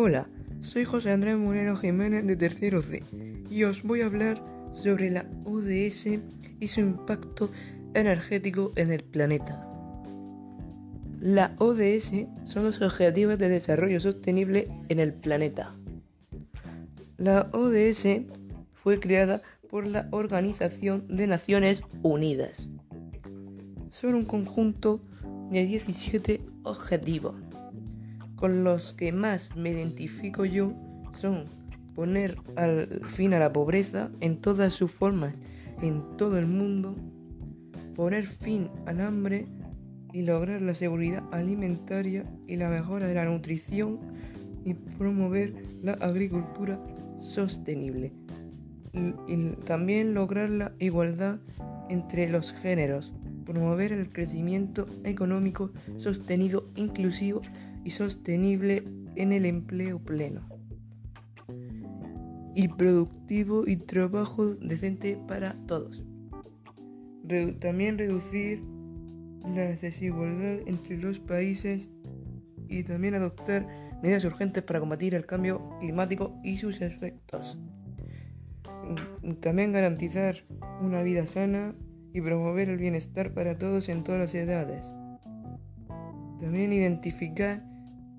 Hola, soy José Andrés Moreno Jiménez de Tercero C y os voy a hablar sobre la ODS y su impacto energético en el planeta. La ODS son los Objetivos de Desarrollo Sostenible en el planeta. La ODS fue creada por la Organización de Naciones Unidas. Son un conjunto de 17 objetivos con los que más me identifico yo son poner fin a la pobreza en todas sus formas en todo el mundo, poner fin al hambre y lograr la seguridad alimentaria y la mejora de la nutrición y promover la agricultura sostenible. Y, también lograr la igualdad entre los géneros, promover el crecimiento económico sostenido, inclusivo sostenible en el empleo pleno y productivo y trabajo decente para todos. también reducir la desigualdad entre los países y también adoptar medidas urgentes para combatir el cambio climático y sus efectos. También garantizar una vida sana y promover el bienestar para todos en todas las edades. También identificar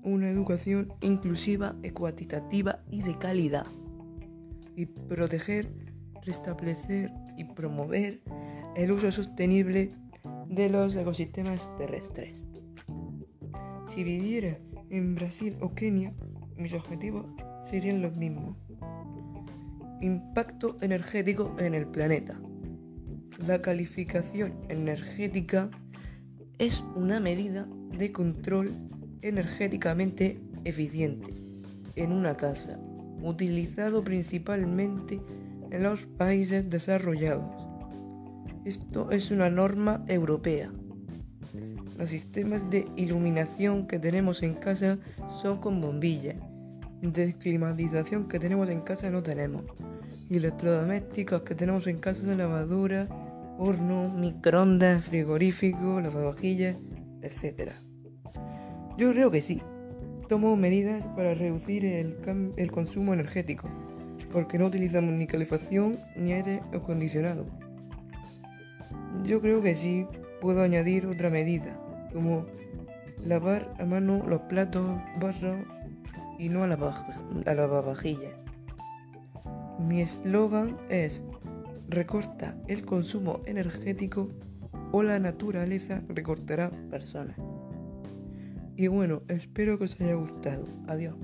una educación inclusiva, ecuantitativa y de calidad. Y proteger, restablecer y promover el uso sostenible de los ecosistemas terrestres. Si viviera en Brasil o Kenia, mis objetivos serían los mismos. Impacto energético en el planeta. La calificación energética es una medida de control energéticamente eficiente en una casa, utilizado principalmente en los países desarrollados. Esto es una norma europea. Los sistemas de iluminación que tenemos en casa son con bombilla. De climatización que tenemos en casa no tenemos. Y electrodomésticos que tenemos en casa son lavadora, horno, microondas, frigorífico, lavavajillas, etc. Yo creo que sí. Tomo medidas para reducir el, consumo energético, porque no utilizamos ni calefacción ni aire acondicionado. Yo creo que sí puedo añadir otra medida, como lavar a mano los platos, vasos y no a la, a la vajilla. Mi eslogan es recorta el consumo energético o la naturaleza recortará personas. Y bueno, espero que os haya gustado. Adiós.